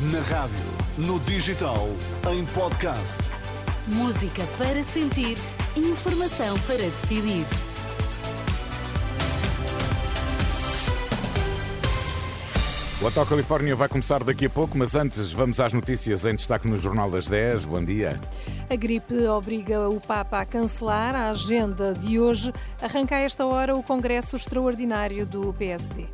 Na rádio, no digital, em podcast. Música para sentir, informação para decidir. O Hotel Califórnia vai começar daqui a pouco, mas antes vamos às notícias em destaque no Jornal das 10. Bom dia. A gripe obriga o Papa a cancelar a agenda de hoje. Arranca a esta hora o Congresso Extraordinário do PSD.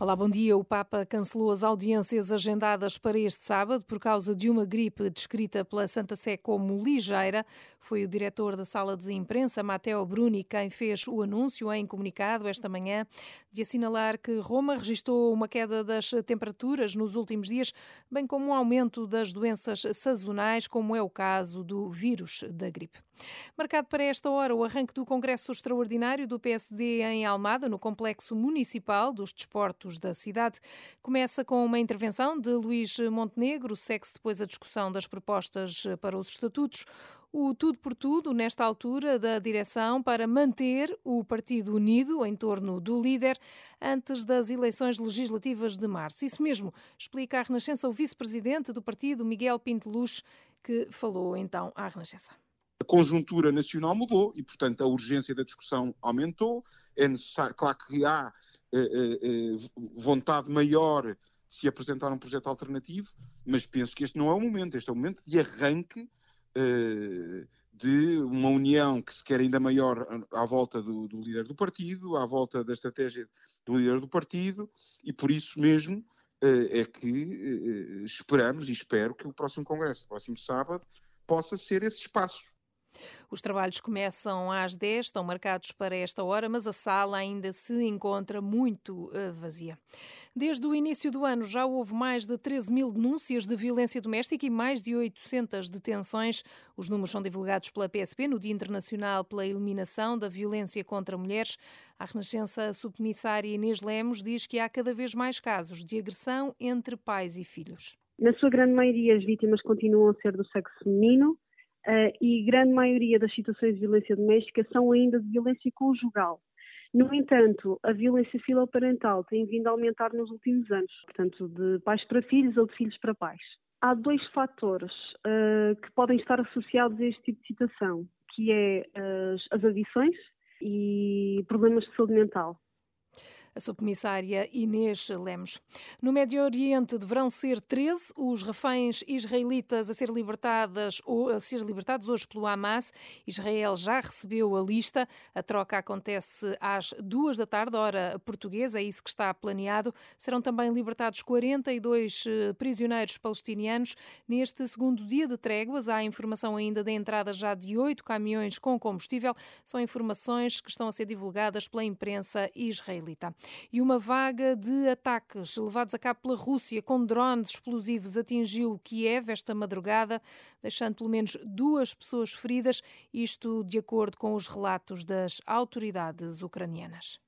Olá, bom dia. O Papa cancelou as audiências agendadas para este sábado por causa de uma gripe descrita pela Santa Sé como ligeira. Foi o diretor da sala de imprensa, Matteo Bruni, quem fez o anúncio em comunicado esta manhã de assinalar que Roma registrou uma queda das temperaturas nos últimos dias, bem como um aumento das doenças sazonais, como é o caso do vírus da gripe. Marcado para esta hora o arranque do Congresso Extraordinário do PSD em Almada, no Complexo Municipal dos Desportos da cidade. Começa com uma intervenção de Luís Montenegro, segue-se depois a discussão das propostas para os estatutos. O tudo por tudo, nesta altura da direção, para manter o Partido unido em torno do líder antes das eleições legislativas de março. Isso mesmo, explica a Renascença o vice-presidente do partido, Miguel Pinto Luz, que falou então à Renascença a conjuntura nacional mudou e, portanto, a urgência da discussão aumentou. É necessário, claro que há eh, eh, eh, vontade maior de se apresentar um projeto alternativo, mas penso que este não é o momento. Este é o momento de arranque eh, de uma união que se quer ainda maior à volta do, do, líder do partido, à volta da estratégia do líder do partido, e por isso mesmo eh, é que eh, esperamos e espero que o próximo Congresso, o próximo sábado, possa ser esse espaço os trabalhos começam às 10, estão marcados para esta hora, mas a sala ainda se encontra muito eh, vazia. Desde o início do ano já houve mais de 13 mil denúncias de violência doméstica e mais de 800 detenções. Os números são divulgados pela PSP no Dia Internacional pela Eliminação da Violência contra Mulheres. A Renascença subcomissária Inês Lemos diz que há cada vez mais casos de agressão entre pais e filhos. Na sua grande maioria, as vítimas continuam a ser do sexo feminino, uh, e grande maioria das situações de violência doméstica são ainda de violência conjugal. No entanto, a violência filoparental tem vindo a aumentar nos últimos anos, portanto, de pais para filhos ou de filhos para pais. Há dois fatores uh, que podem estar associados a este tipo de situação, que é as, as adições e problemas de saúde mental a subcomissária Inês Lemos. No Médio Oriente deverão ser 13 os reféns israelitas a ser libertadas ou a ser libertados hoje pelo Hamas. Israel já recebeu a lista. A troca acontece às duas da tarde, hora portuguesa, é isso que está planeado. Serão também libertados 42 eh, prisioneiros palestinianos. Neste segundo dia de tréguas, há informação ainda da entrada já de oito caminhões com combustível. São informações que estão a ser divulgadas pela imprensa israelita e uma vaga de ataques levados a cabo pela Rússia com drones explosivos atingiu Kiev esta madrugada, deixando pelo menos duas pessoas feridas, isto de acordo com os relatos das autoridades ucranianas.